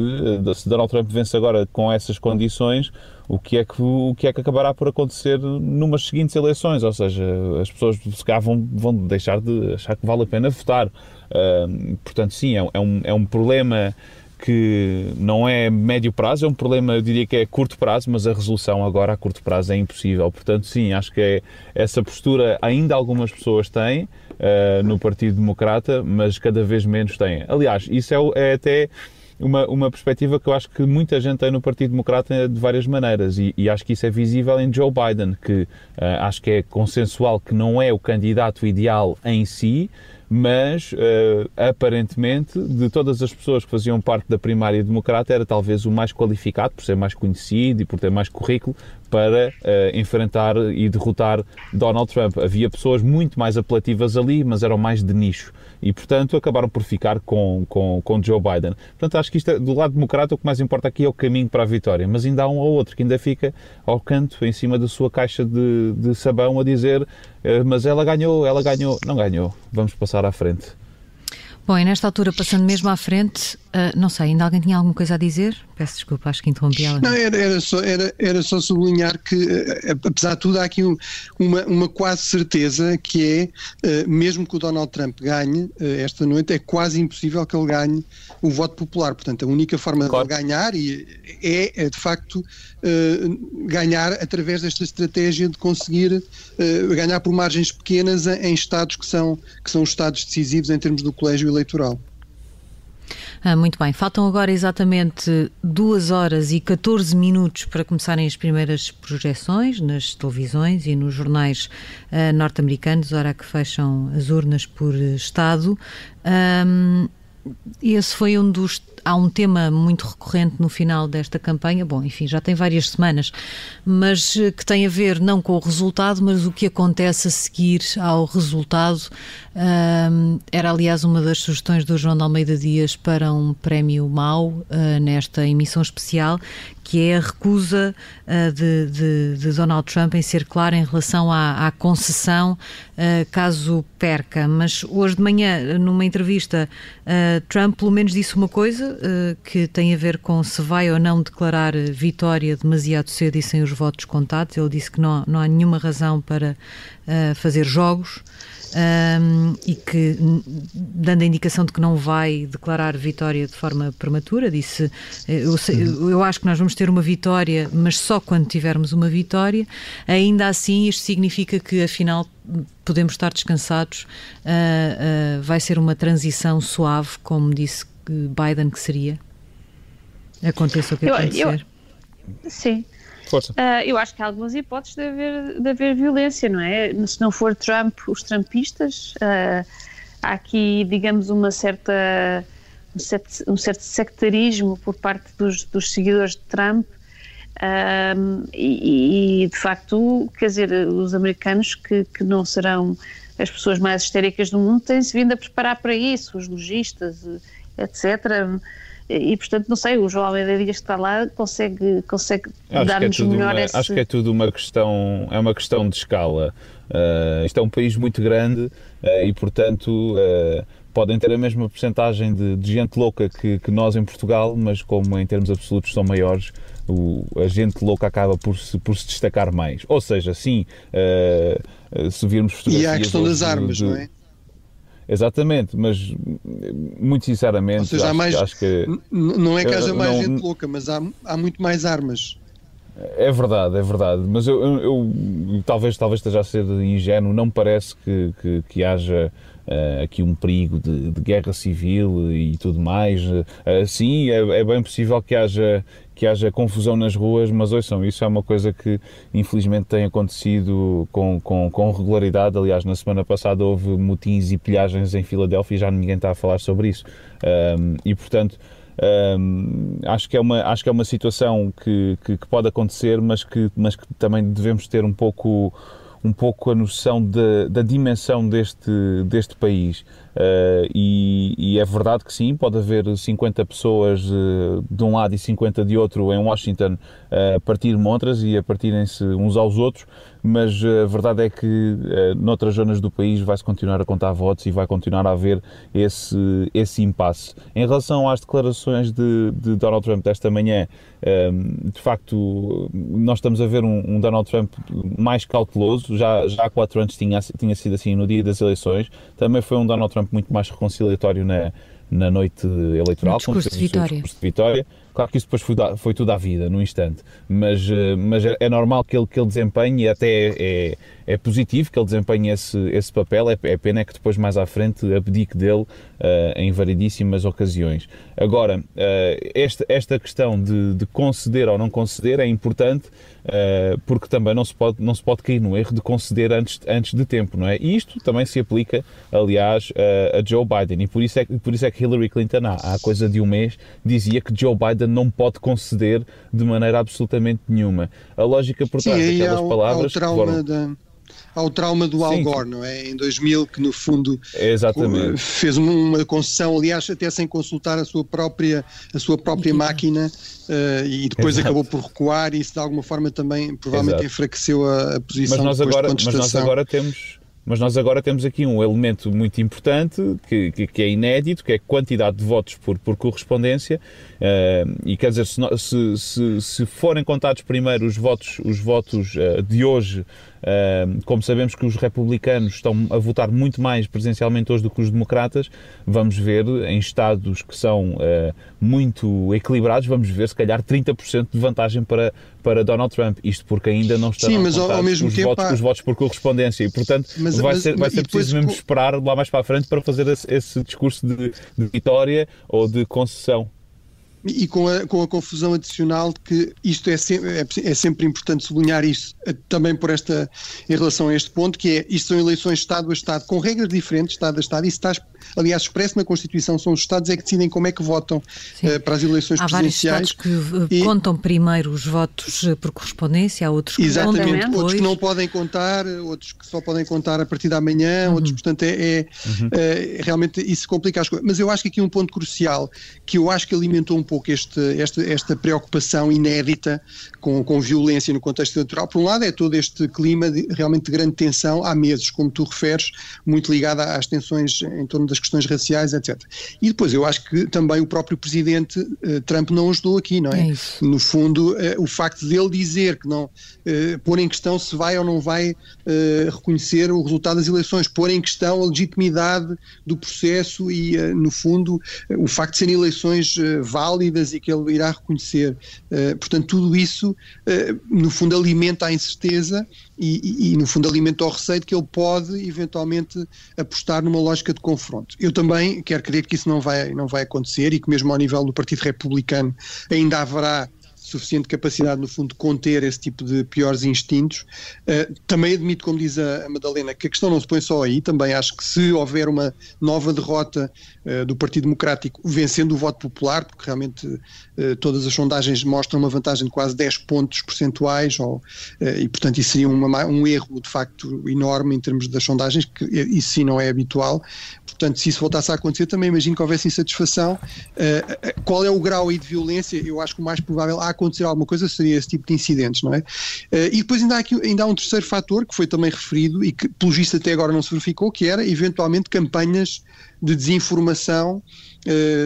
se Donald Trump vence agora com essas condições, o que é que, o que, é que acabará por acontecer numas seguintes eleições, ou seja, as pessoas se vão, vão deixar de achar que vale a pena votar. Uh, portanto, sim, é, é, um, é um problema que não é médio prazo, é um problema, eu diria que é curto prazo, mas a resolução agora a curto prazo é impossível. Portanto, sim, acho que é essa postura ainda algumas pessoas têm uh, no Partido Democrata, mas cada vez menos têm. Aliás, isso é, é até uma, uma perspectiva que eu acho que muita gente tem no Partido Democrata de várias maneiras e, e acho que isso é visível em Joe Biden, que uh, acho que é consensual que não é o candidato ideal em si, mas uh, aparentemente de todas as pessoas que faziam parte da primária democrata era talvez o mais qualificado por ser mais conhecido e por ter mais currículo para uh, enfrentar e derrotar Donald Trump. Havia pessoas muito mais apelativas ali, mas eram mais de nicho e, portanto, acabaram por ficar com, com, com Joe Biden. Portanto, acho que isto, é, do lado democrata, o que mais importa aqui é o caminho para a vitória, mas ainda há um ou outro que ainda fica ao canto, em cima da sua caixa de, de sabão, a dizer eh, mas ela ganhou, ela ganhou. Não ganhou, vamos passar à frente. Bom, e nesta altura, passando mesmo à frente, uh, não sei, ainda alguém tinha alguma coisa a dizer? Peço desculpa, acho que interrompi ela. Não, era, era, só, era, era só sublinhar que, uh, apesar de tudo, há aqui um, uma, uma quase certeza que é, uh, mesmo que o Donald Trump ganhe esta noite, é quase impossível que ele ganhe o voto popular. Portanto, a única forma claro. de ele ganhar é, é, de facto, ganhar através desta estratégia de conseguir ganhar por margens pequenas em estados que são, que são estados decisivos em termos do colégio eleitoral. Ah, muito bem, faltam agora exatamente 2 horas e 14 minutos para começarem as primeiras projeções nas televisões e nos jornais uh, norte-americanos, hora que fecham as urnas por Estado. Esse foi um dos há um tema muito recorrente no final desta campanha, bom, enfim, já tem várias semanas, mas eh, que tem a ver não com o resultado, mas o que acontece a seguir ao resultado. Era, aliás, uma das sugestões do João de Almeida Dias para um prémio MAU uh, nesta emissão especial, que é a recusa uh, de, de, de, Donald Trump em ser claro em relação à, à concessão uh, caso perca. Mas hoje de manhã, numa entrevista, uh, Trump pelo menos disse uma coisa que tem a ver com se vai ou não declarar vitória demasiado cedo e sem os votos contados. Ele disse que não, não há nenhuma razão para fazer jogos um, e que, dando a indicação de que não vai declarar vitória de forma prematura, disse: eu, eu acho que nós vamos ter uma vitória, mas só quando tivermos uma vitória. Ainda assim, isto significa que, afinal, podemos estar descansados. Uh, uh, vai ser uma transição suave, como disse Biden que seria. Aconteça o que acontecer. Eu, eu, sim. Força. Uh, eu acho que há algumas hipóteses de haver, de haver violência, não é? Se não for Trump, os trumpistas, uh, há aqui, digamos, uma certa, um, certo, um certo sectarismo por parte dos, dos seguidores de Trump. Uh, e, e, de facto, quer dizer, os americanos que, que não serão as pessoas mais histéricas do mundo têm-se vindo a preparar para isso, os lojistas, etc e portanto não sei, o João Almeida Dias que está lá consegue, consegue é dar-nos é melhor uma, esse... Acho que é tudo uma questão, é uma questão de escala. Uh, isto é um país muito grande uh, e portanto uh, podem ter a mesma porcentagem de, de, gente louca que, que, nós em Portugal, mas como em termos absolutos são maiores, o, a gente louca acaba por se, por se destacar mais. Ou seja, sim, se virmos fotografias... E há a questão das armas, de, não é? Exatamente, mas muito sinceramente. Ou seja, acho, mais, acho que. Não é que haja mais não, gente louca, mas há, há muito mais armas. É verdade, é verdade, mas eu, eu, eu, talvez, talvez esteja a ser ingênuo, não me parece que, que, que haja uh, aqui um perigo de, de, guerra civil e tudo mais. Uh, sim, é, é, bem possível que haja, que haja confusão nas ruas, mas ouçam, isso é uma coisa que infelizmente tem acontecido com, com, com regularidade. Aliás, na semana passada houve motins e pilhagens em Filadélfia e já ninguém está a falar sobre isso. Um, e portanto. Um, acho, que é uma, acho que é uma situação que, que, que, pode acontecer, mas que, mas que também devemos ter um pouco um pouco a noção de, da dimensão deste, deste país. Uh, e, e, é verdade que sim, pode haver 50 pessoas uh, de um lado e 50 de outro em Washington uh, a partir montras e a partirem-se uns aos outros, mas a verdade é que noutras zonas do país vai-se continuar a contar votos e vai continuar a haver esse, esse impasse. Em relação às declarações de, de Donald Trump desta manhã, de facto, nós estamos a ver um, um, Donald Trump mais cauteloso, já, já há quatro anos tinha, tinha sido assim no dia das eleições, também foi um Donald Trump muito mais reconciliatório na, na noite eleitoral, no discurso, de vitória. discurso de vitória. Claro que isso depois foi, foi tudo à vida, no instante, mas, eh, mas é, é normal que ele, que ele desempenhe e até é, é, é positivo que ele desempenhe esse, esse papel, é, é pena que depois mais à frente abdique dele uh, em variedíssimas ocasiões. Agora, uh, esta, esta questão de, de, conceder ou não conceder é importante porque também não se, pode, não se pode cair no erro de conceder antes, antes de tempo, não é? E isto também se aplica, aliás, a Joe Biden e por isso é, por isso é que Hillary Clinton há, há coisa de um mês dizia que Joe Biden não pode conceder de maneira absolutamente nenhuma. A lógica por trás Sim, daquelas palavras. Ao trauma, foram... da, ao trauma do Al Gore, não é? Em 2000, que no fundo Exatamente. fez uma concessão, aliás, até sem consultar a sua própria, a sua própria máquina uh, e depois Exato. acabou por recuar e isso de alguma forma também provavelmente Exato. enfraqueceu a, a posição mas nós agora, de Mas nós agora temos mas nós agora temos aqui um elemento muito importante que, que, que é inédito, que é a quantidade de votos por, por correspondência. Uh, e quer dizer, se, se, se, se, forem contados primeiro os votos, os votos uh, de hoje como sabemos que os republicanos estão a votar muito mais presencialmente hoje do que os democratas, vamos ver em estados que são uh, muito equilibrados, vamos ver se calhar 30% de vantagem para, para Donald Trump. Isto porque ainda não estão Sim, mas ao, ao mesmo os, tempo, votos, há... os votos por correspondência e, portanto, mas, vai mas, ser, vai ser preciso mesmo esperar lá mais para a frente para fazer esse, esse discurso de, de vitória ou de concessão. E com a, com a confusão adicional que isto é, é, é sempre importante sublinhar isso, eh, também por esta, em relação a este ponto, que é, isto são eleições Estado a Estado, com regras diferentes, Estado a Estado, e isso está, aliás, expresso na Constituição, são os Estados é que decidem como é que votam uh, para as eleições há presidenciais. Há vários Estados que e, contam primeiro os votos por correspondência, há outros que Exatamente, contam outros que não podem contar, outros que só podem contar a partir da manhã, uhum. outros, portanto, é, é uhum. uh, realmente isso complica as coisas. Mas eu acho que aqui um ponto crucial, que eu acho que alimentou um pouco este, esta, esta preocupação inédita com, com violência no contexto eleitoral. Por um lado, é todo este clima de, realmente de grande tensão há meses, como tu referes, muito ligado às tensões em torno das questões raciais, etc. E depois, eu acho que também o próprio presidente uh, Trump não ajudou aqui, não é? é no fundo, uh, o facto dele dizer que não, uh, pôr em questão se vai ou não vai reconhecer o resultado das eleições, pôr em questão a legitimidade do processo e, no fundo, o facto de serem eleições válidas e que ele irá reconhecer. Portanto, tudo isso, no fundo, alimenta a incerteza e, e, e, no fundo, alimenta o receio de que ele pode, eventualmente, apostar numa lógica de confronto. Eu também quero crer que isso não vai, não vai acontecer e que, mesmo ao nível do Partido Republicano, ainda haverá suficiente capacidade, no fundo, de conter esse tipo de piores instintos. Uh, também admito, como diz a, Madalena, que a questão não se põe só aí. Também acho que se houver uma nova derrota uh, do Partido Democrático vencendo o voto popular, porque realmente uh, todas as sondagens mostram uma vantagem de quase 10 pontos percentuais, ou, e portanto isso seria uma, um erro de facto enorme em termos das sondagens, que isso sim não é habitual. Portanto, se isso voltasse a acontecer, também imagino que houvesse insatisfação. qual é o grau aí de violência? Eu acho que o mais provável há acontecer alguma coisa seria esse tipo de incidentes, não é? Uh, e depois ainda há, aqui, ainda há um terceiro fator que foi também referido e que, pelo visto, até agora não se verificou, que era eventualmente campanhas de desinformação Uh,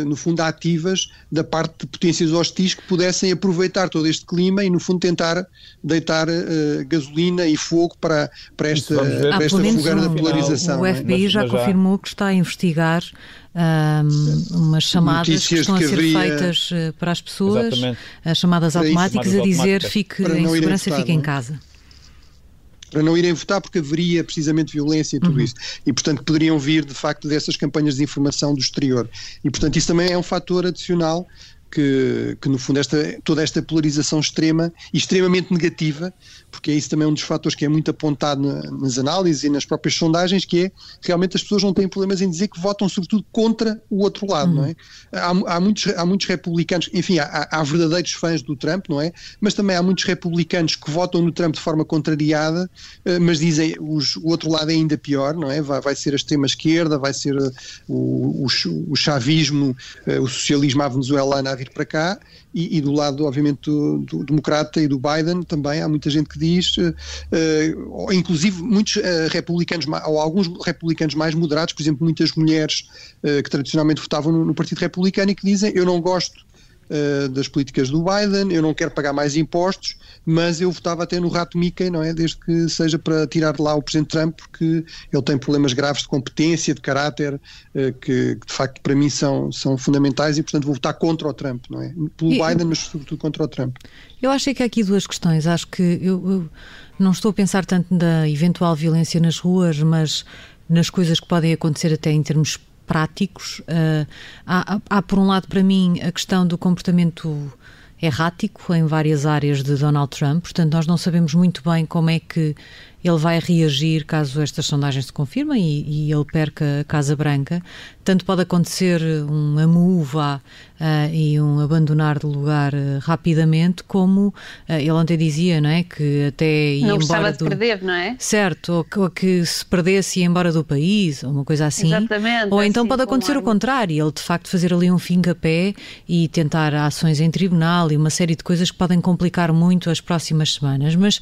no fundo, ativas da parte de potências hostis que pudessem aproveitar todo este clima e, no fundo, tentar deitar uh, gasolina e fogo para, para esta, para esta fogueira da polarização. O FBI é? já, confirmou que está a investigar um, umas chamadas Notícias que estão a ser haveria... feitas eh, para as pessoas, Exatamente. as chamadas automáticas, a dizer fique em segurança, fique em casa para não irem votar porque haveria precisamente violência e tudo uhum. isso. E, portanto, poderiam vir, de facto, dessas campanhas de informação do exterior. E, portanto, isso também é um fator adicional que, que, no fundo esta, toda esta polarização extrema e extremamente negativa, porque é isso também um dos fatores que é muito apontado na, nas análises e nas próprias sondagens, que é realmente as pessoas não têm problemas em dizer que votam sobretudo contra o outro lado, uhum. não é? Há, há, muitos, há muitos republicanos, enfim, há, há, verdadeiros fãs do Trump, não é? Mas também há muitos republicanos que votam no Trump de forma contrariada, eh, mas dizem os, o outro lado é ainda pior, não é? Vai, vai ser a extrema-esquerda, vai ser eh, o, o, o chavismo, eh, o socialismo à venezuelana a vir para cá, e, e do lado, obviamente, do, do, democrata e do Biden também. Há muita gente que diz, uh, uh, inclusive muitos uh, republicanos, ou alguns republicanos mais moderados, por exemplo, muitas mulheres que tradicionalmente votavam no, no Partido Republicano e que dizem eu não gosto uh, das políticas do Biden, eu não quero pagar mais impostos, mas eu votava até no rato Mickey, não é? Desde que seja para tirar de lá o Presidente Trump, porque ele tem problemas graves de competência, de caráter, uh, que, que, de facto para mim são, são fundamentais e, portanto, vou votar contra o Trump, não é? Pelo e, Biden, mas sobretudo contra o Trump. Eu acho que há aqui duas questões. Acho que eu, eu não estou a pensar tanto na eventual violência nas ruas, mas nas coisas que podem acontecer até em termos práticos. Uh, há, há, por um lado, para mim, a questão do comportamento errático em várias áreas de Donald Trump, portanto, nós não sabemos muito bem como é que ele vai reagir caso estas sondagens se confirmem e, e ele perca a Casa Branca. Tanto pode acontecer um amuva uh, e um abandonar de lugar uh, rapidamente, como uh, ele ontem dizia, não é? Que até ia não embora de do... perder, não é? Certo, ou que, ou que, se perdesse ia embora do país, ou uma coisa assim. Exatamente. Ou então assim, pode acontecer o contrário, ele de facto fazer ali um fim a pé e tentar ações em tribunal e uma série de coisas que podem complicar muito as próximas semanas. Mas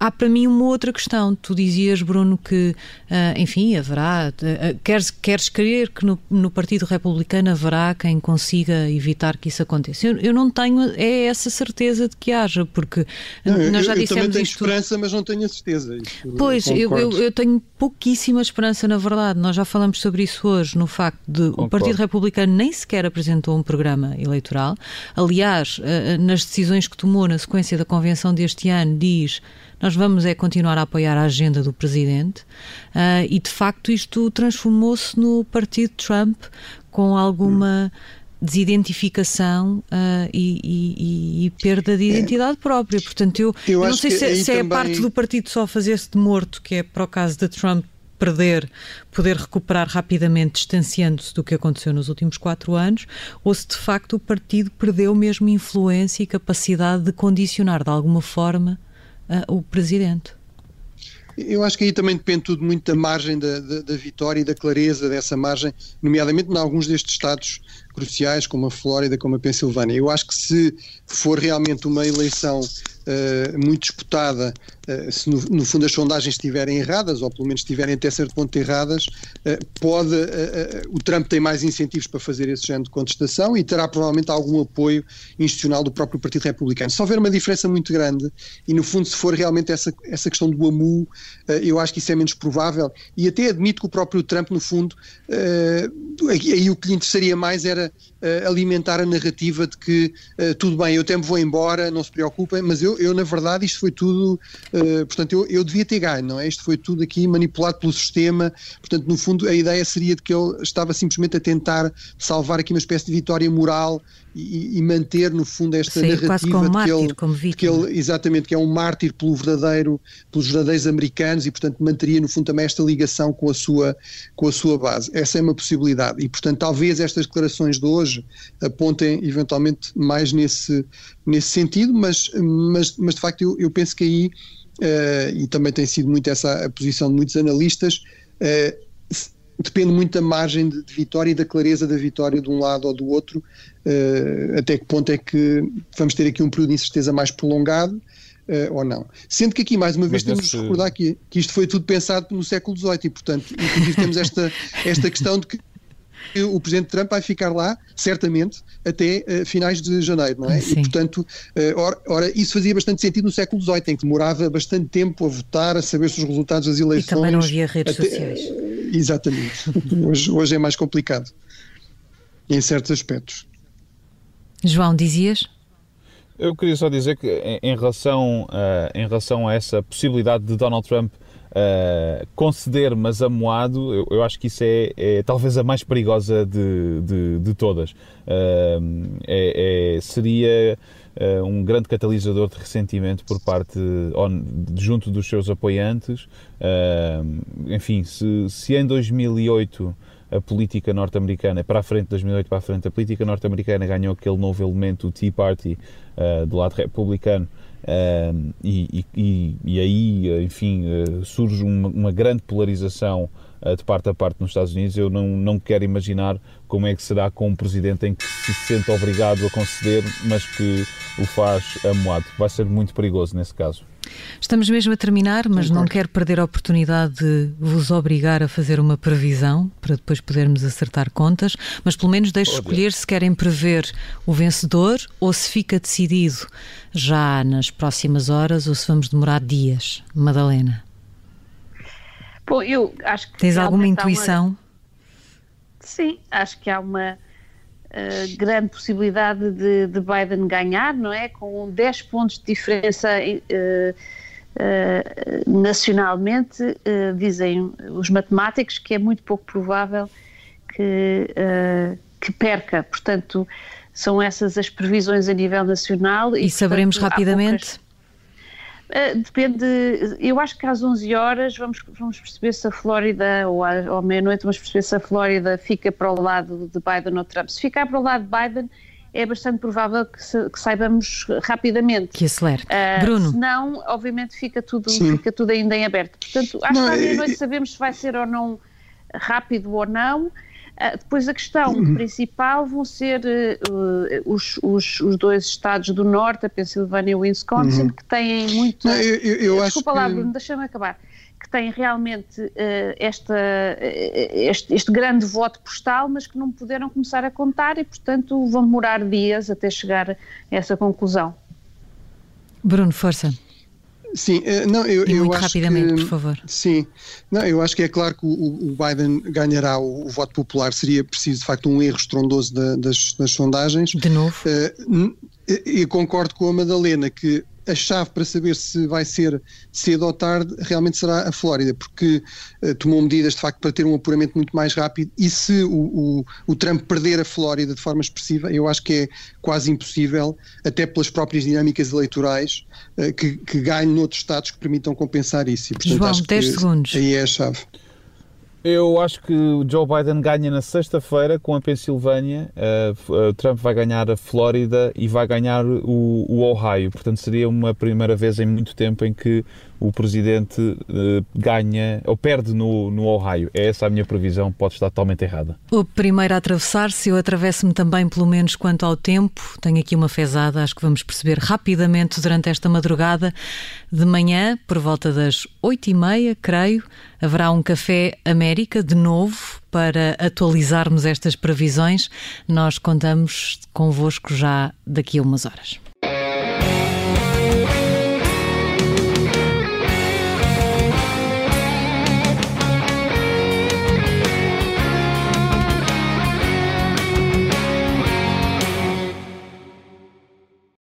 há para mim uma outra questão. Tu dizias, Bruno, que, enfim, haverá. queres, queres crer que no, no Partido Republicano haverá quem consiga evitar que isso aconteça. Eu, eu, não tenho é essa certeza de que haja, porque não, nós já eu, dissemos eu também tenho isto... esperança, mas não tenho a certeza. pois, eu, eu, tenho pouquíssima esperança, na verdade. Nós já falamos sobre isso hoje, no facto de concordo. o Partido Republicano nem sequer apresentou um programa eleitoral. Aliás, nas decisões que tomou na sequência da convenção deste ano, diz nós vamos é continuar a apoiar a agenda do presidente uh, e de facto isto transformou-se no partido Trump com alguma desidentificação uh, e, e, e, perda de identidade é. própria. Portanto, eu, eu, eu não sei se, se é também... parte do partido só fazer-se de morto, que é para o caso de Trump perder, poder recuperar rapidamente, distanciando-se do que aconteceu nos últimos quatro anos, ou se de facto o partido perdeu mesmo influência e capacidade de condicionar de alguma forma uh, o presidente. Eu acho que aí também depende tudo muito da margem da, da, da, vitória e da clareza dessa margem, nomeadamente em alguns destes estados cruciais, como a Flórida, como a Pensilvânia. Eu acho que se for realmente uma eleição uh, muito disputada, uh, se no, no, fundo as sondagens estiverem erradas, ou pelo menos estiverem até certo ponto erradas, uh, pode, o Trump tem mais incentivos para fazer esse género de contestação e terá provavelmente algum apoio institucional do próprio Partido Republicano. Se houver uma diferença muito grande, e no fundo se for realmente essa, essa questão do AMU, eu acho que isso é menos provável, e até admito que o próprio Trump, no fundo, aí o que lhe interessaria mais era alimentar a narrativa de que tudo bem, eu me vou embora, não se preocupem, mas eu, eu na verdade, isto foi tudo, uh, portanto, eu, eu devia ter ganho, não é? Isto foi tudo aqui manipulado pelo sistema, portanto, no fundo, a ideia seria de que ele estava simplesmente a tentar salvar aqui uma espécie de vitória moral e, e manter, no fundo, esta Sim, narrativa como de, que ele, como de que ele, exatamente, que é um mártir pelo verdadeiro, pelos verdadeiros americanos e, portanto, manteria, no fundo, também esta ligação com a sua, com a sua base. Essa é uma possibilidade e, portanto, talvez estas declarações de hoje apontem, eventualmente, mais nesse, nesse sentido, mas, mas, mas de facto, eu, eu penso que aí, uh, e também tem sido muito essa a posição de muitos analistas, uh, depende muito da margem de, de, vitória e da clareza da vitória de um lado ou do outro, uh, até que ponto é que vamos ter aqui um período de incerteza mais prolongado uh, ou não. Sendo que aqui, mais uma vez, Mas temos de recordar que, que isto foi tudo pensado no século XVIII e, portanto, inclusive temos esta, esta questão de que o Presidente Trump vai ficar lá, certamente, até uh, finais de janeiro, não é? Sim. E, portanto, uh, ora, ora, isso fazia bastante sentido no século XVIII, em que demorava bastante tempo a votar, a saber se os resultados das eleições. E também não havia redes até, sociais. Uh, exatamente. hoje, hoje é mais complicado, em certos aspectos. João, dizias? Eu queria só dizer que em relação, uh, em relação a essa possibilidade de Donald Trump uh, conceder, mas amoado, eu, eu, acho que isso é, é, talvez a mais perigosa de, de, de todas. Uh, é, é, seria uh, um grande catalisador de ressentimento por parte, junto dos seus apoiantes. enfim, se, se em 2008 a política norte-americana, para a frente de 2008 para a frente, a política norte-americana ganhou aquele novo elemento, o Tea Party, do lado republicano, E, e, e, aí, enfim, uh, surge uma, uma, grande polarização uh, de parte a parte nos Estados Unidos. Eu não, não quero imaginar como é que será com um presidente em que se sente obrigado a conceder, mas que o faz amoado. Vai ser muito perigoso nesse caso. Estamos mesmo a terminar, mas não quero perder a oportunidade de vos obrigar a fazer uma previsão para depois podermos acertar contas, mas pelo menos deixo Pode. escolher se querem prever o vencedor ou se fica decidido já nas próximas horas ou se vamos demorar dias. Madalena. Bom, eu acho que. Tens alguma intuição? Uma... Sim, acho que há uma uh, grande possibilidade de, de, Biden ganhar, não é? Com 10 pontos de diferença uh, uh, nacionalmente, dizem os matemáticos que é muito pouco provável que, que perca. Portanto, são essas as previsões a nível nacional. E, e saberemos portanto, rapidamente? Uh, depende, eu acho que às 11 horas vamos, vamos perceber se a Flórida, ou à, à meia-noite, vamos perceber se a Flórida fica para o lado de Biden ou Trump. Se ficar para o lado de Biden, é bastante provável que, se, que saibamos rapidamente. Que acelere. Uh, Bruno. Se não, obviamente fica tudo, fica tudo ainda em aberto. Portanto, acho não, que à meia-noite sabemos se vai ser ou não rápido ou não. Uh, depois a questão uhum. principal vão ser uh, os, os, os, dois estados do norte, a Pensilvânia e o Wisconsin, uhum. que têm muito. Não, eu, eu, Desculpa lá, que... Bruno, deixa-me acabar. Que têm realmente uh, esta, este, este, grande voto postal, mas que não puderam começar a contar e, portanto, vão demorar dias até chegar a essa conclusão. Bruno, força. Sim, eh, não, eu, e eu muito acho rapidamente, que, por favor. Sim, não, eu acho que é claro que o, o Biden ganhará o, o, voto popular, seria preciso de facto um erro estrondoso da, das, das, sondagens. De novo. Uh, e concordo com a Madalena que a chave para saber se vai ser cedo ou tarde realmente será a Flórida, porque uh, tomou medidas de facto para ter um apuramento muito mais rápido e se o, o, o, Trump perder a Flórida de forma expressiva, eu acho que é quase impossível, até pelas próprias dinâmicas eleitorais, uh, que, que ganhe noutros estados que permitam compensar isso. E, portanto, João, acho 10 que segundos. Aí é a chave. Eu acho que Joe Biden ganha na sexta-feira com a Pensilvânia, uh, Trump vai ganhar a Flórida e vai ganhar o, o, Ohio. Portanto, seria uma primeira vez em muito tempo em que o presidente uh, ganha ou perde no, no Ohio. É essa a minha previsão, pode estar totalmente errada. O primeiro a atravessar-se, eu atravesso-me também, pelo menos quanto ao tempo. Tenho aqui uma fezada, acho que vamos perceber rapidamente durante esta madrugada. De manhã, por volta das oito e meia, creio, haverá um café América de novo para atualizarmos estas previsões. Nós contamos convosco já daqui a umas horas.